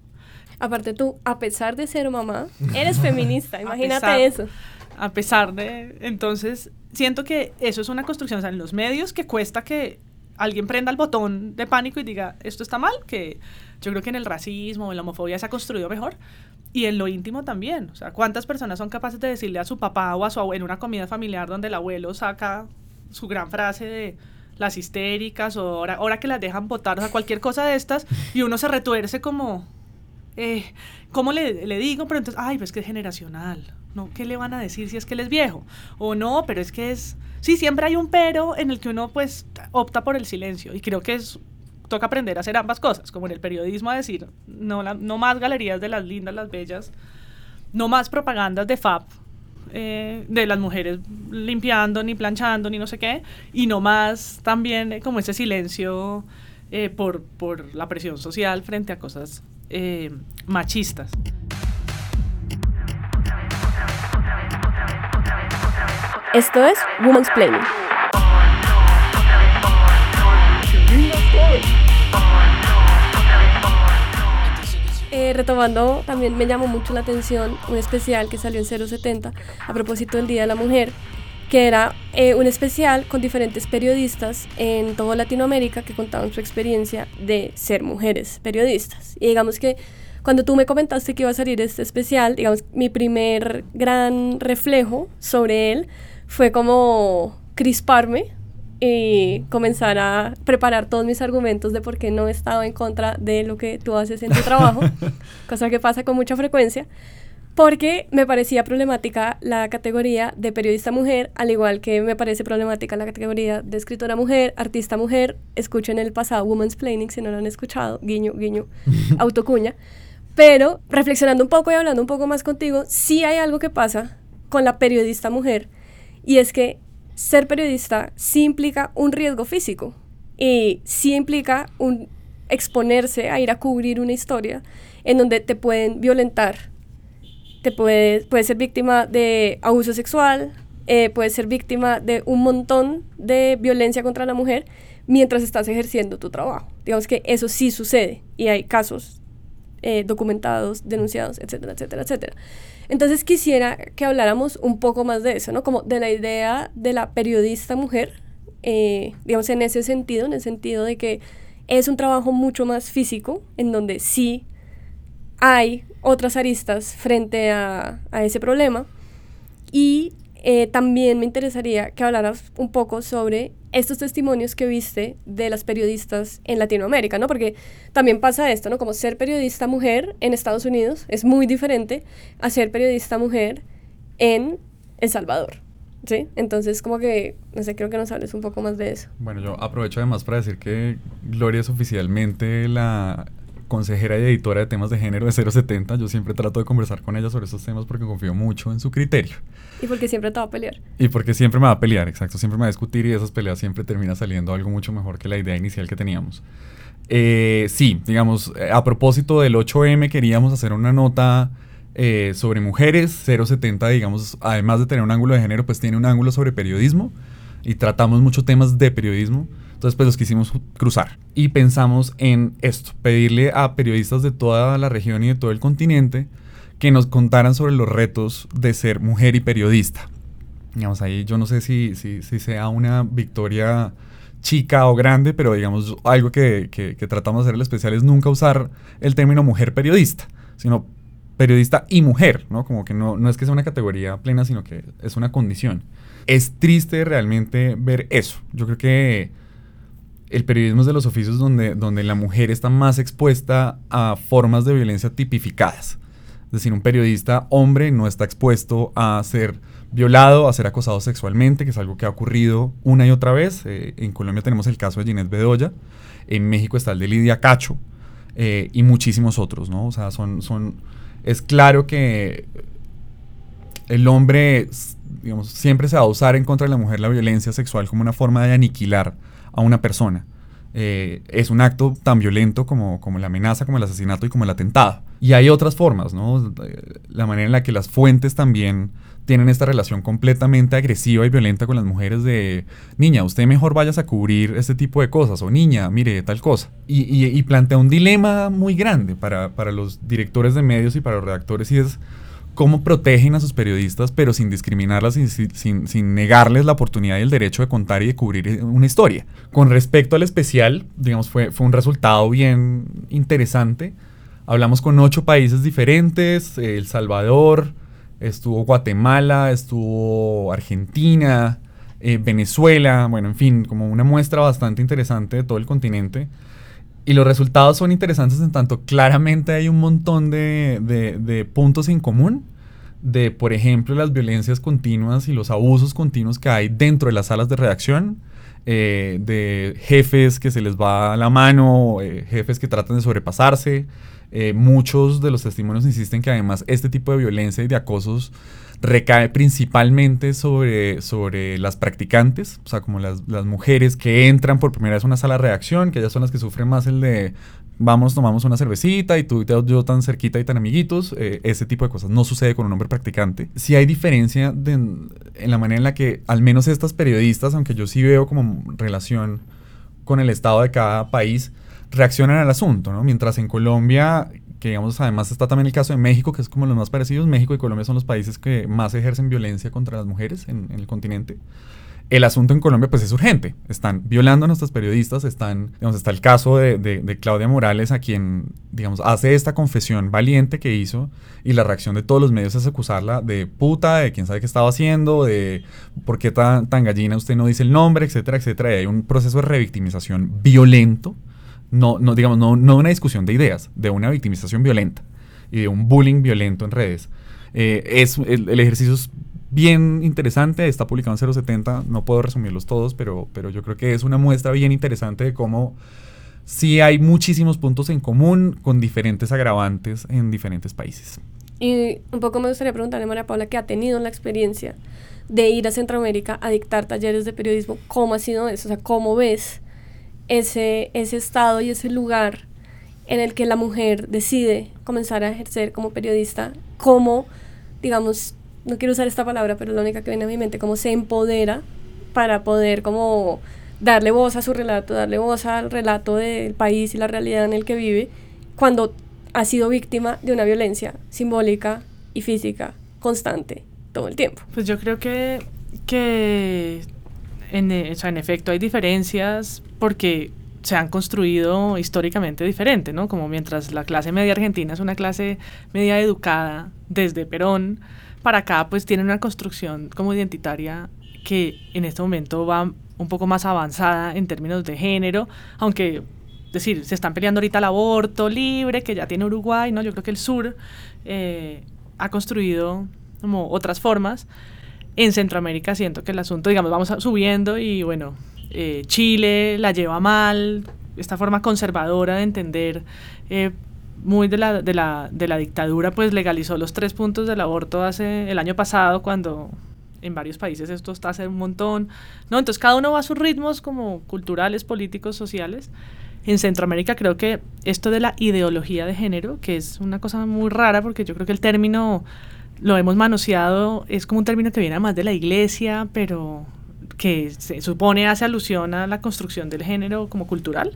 Aparte tú, a pesar de ser mamá, eres feminista, imagínate eso.
A pesar de, entonces, siento que eso es una construcción, o sea, en los medios que cuesta que alguien prenda el botón de pánico y diga, esto está mal, que yo creo que en el racismo, en la homofobia se ha construido mejor, y en lo íntimo también. O sea, ¿cuántas personas son capaces de decirle a su papá o a su abuelo en una comida familiar donde el abuelo saca su gran frase de las histéricas o ahora, que las dejan votar, o sea, cualquier cosa de estas, y uno se retuerce como, eh, ¿cómo le, le, digo? Pero entonces, ay, pues que es generacional, ¿no? ¿Qué le van a decir si es que él es viejo? O no, pero es que es... Sí, siempre hay un pero en el que uno pues opta por el silencio y creo que es toca aprender a hacer ambas cosas, como en el periodismo a decir, no, no más galerías de las lindas, las bellas, no más propagandas de FAP, eh, de las mujeres limpiando, ni planchando, ni no sé qué, y no más también eh, como ese silencio eh, por, por, la presión social frente a cosas machistas.
Esto es Woman's Planning. Eh, retomando, también me llamó mucho la atención un especial que salió en 070 a propósito del Día de la Mujer, que era eh, un especial con diferentes periodistas en toda Latinoamérica que contaban su experiencia de ser mujeres periodistas. Y digamos que cuando tú me comentaste que iba a salir este especial, digamos, mi primer gran reflejo sobre él fue como crisparme y comenzar a preparar todos mis argumentos de por qué no estaba en contra de lo que tú haces en tu trabajo, cosa que pasa con mucha frecuencia, porque me parecía problemática la categoría de periodista mujer, al igual que me parece problemática la categoría de escritora mujer, artista mujer, escuchen el pasado Woman's Planning si no lo han escuchado, guiño, guiño, autocuña, pero reflexionando un poco y hablando un poco más contigo, sí hay algo que pasa con la periodista mujer, y es que ser periodista sí implica un riesgo físico y sí implica un exponerse a ir a cubrir una historia en donde te pueden violentar, te puedes, puedes ser víctima de abuso sexual, eh, puedes ser víctima de un montón de violencia contra la mujer mientras estás ejerciendo tu trabajo. Digamos que eso sí sucede y hay casos eh, documentados, denunciados, etcétera, etcétera, etcétera. Entonces quisiera que habláramos un poco más de eso, ¿no? Como de la idea de la periodista mujer, eh, digamos en ese sentido, en el sentido de que es un trabajo mucho más físico, en donde sí hay otras aristas frente a, a ese problema. Y eh, también me interesaría que hablaras un poco sobre estos testimonios que viste de las periodistas en Latinoamérica, ¿no? Porque también pasa esto, ¿no? Como ser periodista mujer en Estados Unidos es muy diferente a ser periodista mujer en El Salvador. ¿Sí? Entonces, como que, no sé, creo que nos hables un poco más de eso.
Bueno, yo aprovecho además para decir que Gloria es oficialmente la consejera y editora de temas de género de 070. Yo siempre trato de conversar con ella sobre esos temas porque confío mucho en su criterio.
Y porque siempre te va a pelear.
Y porque siempre me va a pelear, exacto. Siempre me va a discutir y de esas peleas siempre termina saliendo algo mucho mejor que la idea inicial que teníamos. Eh, sí, digamos, eh, a propósito del 8M queríamos hacer una nota eh, sobre mujeres. 070, digamos, además de tener un ángulo de género, pues tiene un ángulo sobre periodismo y tratamos muchos temas de periodismo. Entonces, pues los quisimos cruzar y pensamos en esto, pedirle a periodistas de toda la región y de todo el continente que nos contaran sobre los retos de ser mujer y periodista. Digamos, ahí yo no sé si, si, sea una victoria chica o grande, pero digamos, algo que, que, tratamos de hacer el especial es nunca usar el término mujer periodista, sino periodista y mujer, ¿no? Como que no, no es que sea una categoría plena, sino que es una condición. Es triste realmente ver eso. Yo creo que el periodismo es de los oficios donde, donde la mujer está más expuesta a formas de violencia tipificadas. Es decir, un periodista hombre no está expuesto a ser violado, a ser acosado sexualmente, que es algo que ha ocurrido una y otra vez. Eh, en Colombia tenemos el caso de Ginette Bedoya, en México está el de Lidia Cacho eh, y muchísimos otros, ¿no? O sea, son, son, es claro que el hombre, digamos, siempre se va a usar en contra de la mujer la violencia sexual como una forma de aniquilar a una persona. Eh, es un acto tan violento como, como la amenaza, como el asesinato y como el atentado. Y hay otras formas, ¿no? La manera en la que las fuentes también tienen esta relación completamente agresiva y violenta con las mujeres de, niña, usted mejor vayas a cubrir este tipo de cosas, o niña, mire tal cosa. Y, plantea un dilema muy grande para, los directores de medios y para los redactores y es cómo protegen a sus periodistas, pero sin discriminarlas, sin, sin, sin, negarles la oportunidad y el derecho de contar y de cubrir una historia. Con respecto al especial, digamos, fue, fue un resultado bien interesante. Hablamos con ocho países diferentes, El Salvador, estuvo Guatemala, estuvo Argentina, eh, Venezuela, bueno, en fin, como una muestra bastante interesante de todo el continente. Y los resultados son interesantes en tanto claramente hay un montón de, puntos en común de, por ejemplo, las violencias continuas y los abusos continuos que hay dentro de las salas de redacción, eh, de jefes que se les va la mano, eh, jefes que tratan de sobrepasarse, eh, muchos de los testimonios insisten que además este tipo de violencia y de acosos recae principalmente sobre, sobre las practicantes, o sea, como las, mujeres que entran por primera vez a una sala de reacción, que ellas son las que sufren más el de vamos, tomamos una cervecita y tú y yo tan cerquita y tan amiguitos, eh, ese tipo de cosas no sucede con un hombre practicante. Si hay diferencia en la manera en la que al menos estas periodistas, aunque yo sí veo como relación con el estado de cada país, reaccionan al asunto, ¿no? Mientras en Colombia, que digamos además está también el caso de México, que es como los más parecidos, México y Colombia son los países que más ejercen violencia contra las mujeres en, el continente. El asunto en Colombia pues es urgente. Están violando a nuestros periodistas, están, digamos, está el caso de, de, Claudia Morales, a quien, digamos, hace esta confesión valiente que hizo y la reacción de todos los medios es acusarla de puta, de quién sabe qué estaba haciendo, de por qué tan, tan gallina usted no dice el nombre, etcétera, etcétera. Y hay un proceso de revictimización violento no, no digamos, no, no una discusión de ideas, de una victimización violenta y de un bullying violento en redes. Eh, es, el, ejercicio es bien interesante, está publicado en 070, no puedo resumirlos todos, pero, pero yo creo que es una muestra bien interesante de cómo sí hay muchísimos puntos en común con diferentes agravantes en diferentes países.
Y un poco me gustaría preguntarle a María Paula, que ha tenido la experiencia de ir a Centroamérica a dictar talleres de periodismo, ¿cómo ha sido eso? O sea, ¿cómo ves ese, ese estado y ese lugar en el que la mujer decide comenzar a ejercer como periodista, como, digamos, no quiero usar esta palabra, pero es la única que viene a mi mente, como se empodera para poder como darle voz a su relato, darle voz al relato del país y la realidad en el que vive, cuando ha sido víctima de una violencia simbólica y física constante todo el tiempo.
Pues yo creo que, que en, en efecto hay diferencias porque se han construido históricamente diferente, ¿no? Como mientras la clase media argentina es una clase media educada desde Perón, para acá pues tiene una construcción como identitaria que en este momento va un poco más avanzada en términos de género, aunque decir, se están peleando ahorita el aborto libre, que ya tiene Uruguay, ¿no? Yo creo que el sur eh, ha construido como otras formas. En Centroamérica siento que el asunto, digamos, vamos subiendo y bueno, eh, Chile la lleva mal, esta forma conservadora de entender eh, muy de la, de, la, de la dictadura, pues legalizó los tres puntos del aborto hace el año pasado cuando en varios países esto está hace un montón, ¿no? Entonces cada uno va a sus ritmos como culturales, políticos, sociales. En Centroamérica creo que esto de la ideología de género, que es una cosa muy rara porque yo creo que el término lo hemos manoseado, es como un término que viene más de la iglesia, pero que se supone hace alusión a la construcción del género como cultural,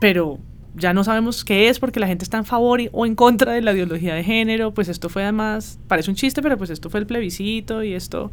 pero ya no sabemos qué es porque la gente está en favor o en contra de la ideología de género, pues esto fue además, parece un chiste, pero pues esto fue el plebiscito y esto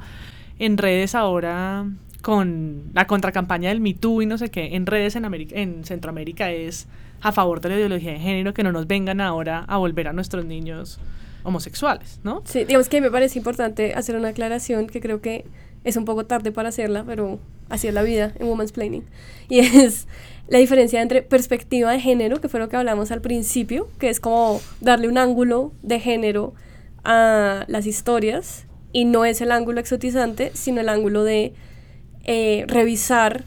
en redes ahora con la contracampaña del Me y no sé qué, en redes en, América, en Centroamérica es a favor de la ideología de género, que no nos vengan ahora a volver a nuestros niños homosexuales, ¿no?
Sí, digamos que me parece importante hacer una aclaración que creo que es un poco tarde para hacerla, pero así es la vida en Woman's Planning. Y es la diferencia entre perspectiva de género, que fue lo que hablamos al principio, que es como darle un ángulo de género a las historias, y no es el ángulo exotizante, sino el ángulo de eh, revisar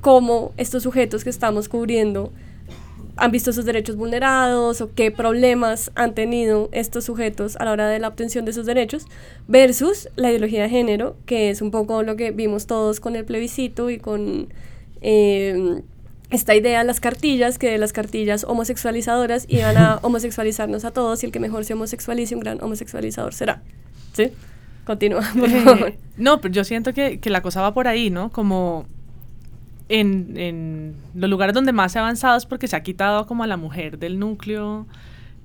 cómo estos sujetos que estamos cubriendo han visto sus derechos vulnerados o qué problemas han tenido estos sujetos a la hora de la obtención de sus derechos, versus la ideología de género, que es un poco lo que vimos todos con el plebiscito y con eh, esta idea de las cartillas, que de las cartillas homosexualizadoras iban a homosexualizarnos a todos y el que mejor se homosexualice, un gran homosexualizador será. ¿Sí? Continúa, por
Eh,
favor.
no, pero yo siento que, que la cosa va por ahí, ¿no? Como en, en los lugares donde más se ha avanzado es porque se ha quitado como a la mujer del núcleo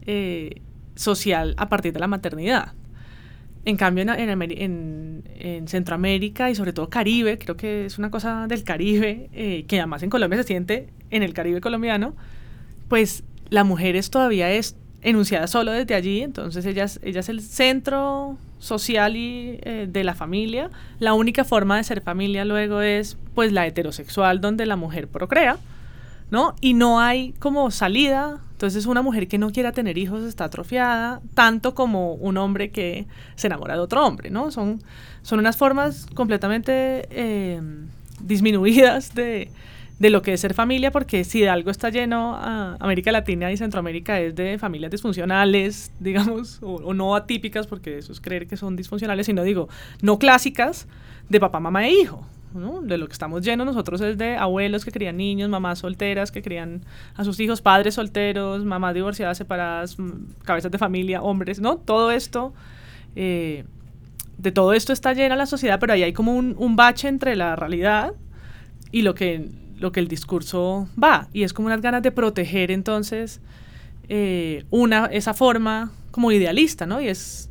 eh, social a partir de la maternidad. En cambio, en, en en- en Centroamérica y sobre todo Caribe, creo que es una cosa del Caribe, eh, que además en Colombia se siente en el Caribe colombiano, pues la mujer es todavía es enunciada solo desde allí, entonces ella ella es el centro social y, eh, de la familia. La única forma de ser familia luego es pues la heterosexual donde la mujer procrea, ¿no? Y no hay como salida, entonces una mujer que no quiera tener hijos está atrofiada, tanto como un hombre que se enamora de otro hombre, ¿no? Son, son unas formas completamente eh, disminuidas de, de lo que es ser familia, porque si algo está lleno a América Latina y Centroamérica es de familias disfuncionales, digamos, o, o no atípicas, porque eso es creer que son disfuncionales, sino digo, no clásicas, de papá, mamá e hijo. ¿no? De lo que estamos llenos nosotros es de abuelos que crían niños, mamás solteras que crían a sus hijos, padres solteros, mamás divorciadas, separadas, mm, cabezas de familia, hombres, ¿no? Todo esto, eh, de todo esto está llena la sociedad, pero ahí hay como un, un bache entre la realidad y lo que, lo que el discurso va. Y es como unas ganas de proteger entonces eh, una, esa forma como idealista, ¿no? Y es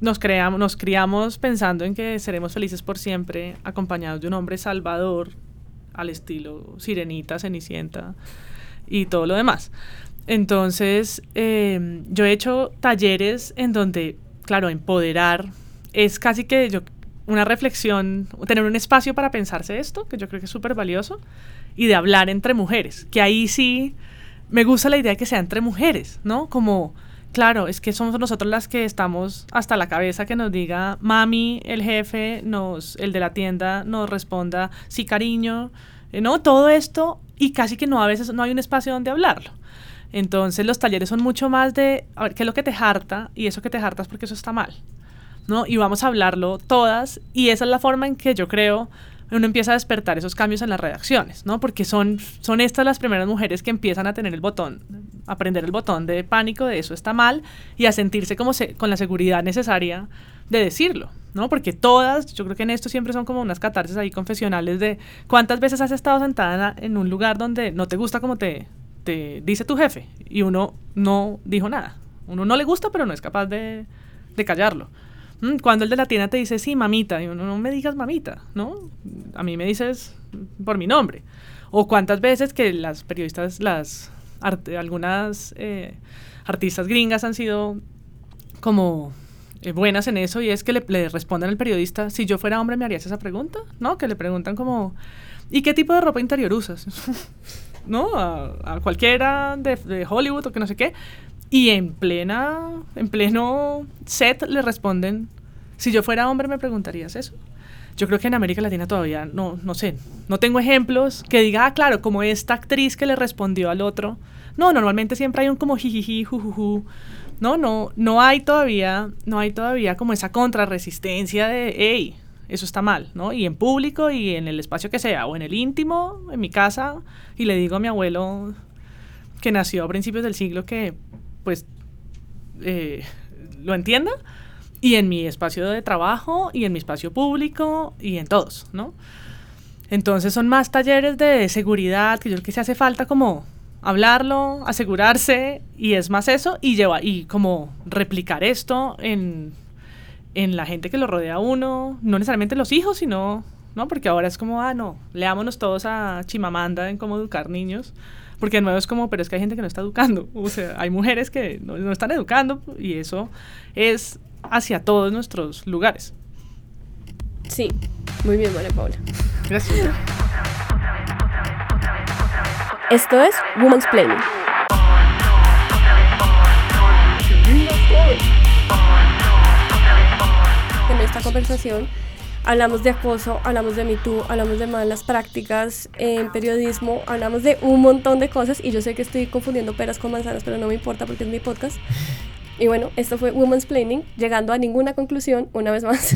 nos, creamos, nos criamos pensando en que seremos felices por siempre, acompañados de un hombre salvador, al estilo Sirenita, Cenicienta y todo lo demás. Entonces, eh, yo he hecho talleres en donde, claro, empoderar es casi que yo, una reflexión, tener un espacio para pensarse esto, que yo creo que es súper valioso, y de hablar entre mujeres, que ahí sí me gusta la idea de que sea entre mujeres, ¿no? Como Claro, es que somos nosotros las que estamos hasta la cabeza que nos diga, mami, el jefe, nos, el de la tienda, nos responda, sí, cariño, eh, ¿no? Todo esto y casi que no a veces no hay un espacio donde hablarlo. Entonces los talleres son mucho más de, a ver, ¿qué es lo que te harta? Y eso que te harta es porque eso está mal, ¿no? Y vamos a hablarlo todas y esa es la forma en que yo creo uno empieza a despertar esos cambios en las redacciones, ¿no? Porque son, son estas las primeras mujeres que empiezan a tener el botón, a prender el botón de pánico de eso está mal y a sentirse como con la seguridad necesaria de decirlo, ¿no? Porque todas, yo creo que en esto siempre son como unas catarsis ahí confesionales de cuántas veces has estado sentada en un lugar donde no te gusta como te, te dice tu jefe y uno no dijo nada. Uno no le gusta, pero no es capaz de, de callarlo. Cuando el de la tienda te dice, sí, mamita, y uno no me digas mamita, ¿no? A mí me dices por mi nombre. O cuántas veces que las periodistas, las algunas eh, artistas gringas han sido como eh, buenas en eso y es que le, le respondan al periodista, si yo fuera hombre me harías esa pregunta, ¿no? Que le preguntan como, ¿y qué tipo de ropa interior usas? ¿No? A, cualquiera de Hollywood o que no sé qué. Y en plena, en pleno set le responden, si yo fuera hombre me preguntarías eso. Yo creo que en América Latina todavía no, no sé, no tengo ejemplos que diga, ah, claro, como esta actriz que le respondió al otro. No, normalmente siempre hay un como jijiji, jujuju. No, no, no hay todavía, no hay todavía como esa contrarresistencia de, hey, eso está mal, ¿no? Y en público y en el espacio que sea, o en el íntimo, en mi casa, y le digo a mi abuelo que nació a principios del siglo que, pues, eh, lo entienda, y en mi espacio de trabajo, y en mi espacio público, y en todos, ¿no? Entonces son más talleres de seguridad, que yo creo que se hace falta como hablarlo, asegurarse, y es más eso, y lleva, y como replicar esto en, en la gente que lo rodea a uno, no necesariamente los hijos, sino, ¿no? Porque ahora es como, ah, no, leámonos todos a Chimamanda en cómo educar niños, porque de nuevo es como, pero es que hay gente que no está educando, o sea, hay mujeres que no, no están educando, y eso es hacia todos nuestros lugares.
Sí, muy bien, María Paula.
Gracias.
Esto es Woman's Planning. En esta conversación hablamos de acoso, hablamos de MeToo, hablamos de malas prácticas en periodismo, hablamos de un montón de cosas y yo sé que estoy confundiendo peras con manzanas, pero no me importa porque es mi podcast. Y bueno, esto fue Women's Planning, llegando a ninguna conclusión una vez más.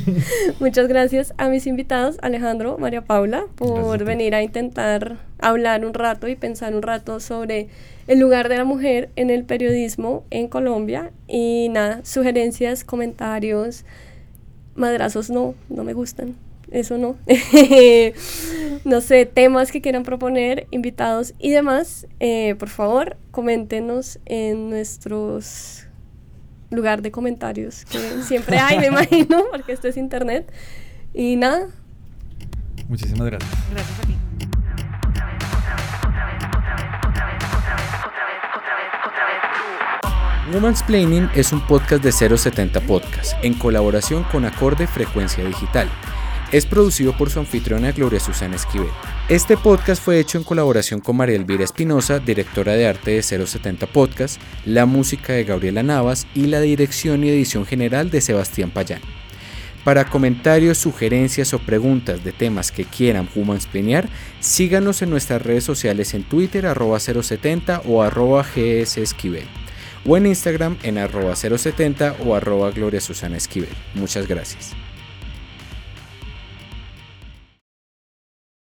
Muchas gracias a mis invitados, Alejandro, María Paula, por venir a intentar hablar un rato y pensar un rato sobre el lugar de la mujer en el periodismo en Colombia. Y nada, sugerencias, comentarios, madrazos no, no me gustan eso no. no sé, temas que quieran proponer, invitados y demás, eh, por favor, coméntenos en nuestros lugar de comentarios, que siempre hay, me imagino, porque esto es internet. Y nada.
Muchísimas gracias. Gracias a ti.
Woman's Planning es un podcast de 070 Podcast en colaboración con Acorde Frecuencia Digital. Es producido por su anfitriona Gloria Susana Esquivel. Este podcast fue hecho en colaboración con María Elvira Espinosa, directora de arte de 070 Podcast, la música de Gabriela Navas y la dirección y edición general de Sebastián Payán. Para comentarios, sugerencias o preguntas de temas que quieran humansplanear, síganos en nuestras redes sociales en Twitter arroba 070 o arroba gsesquivel o en Instagram en arroba 070 o arroba Gloria Susana Esquivel. Muchas gracias.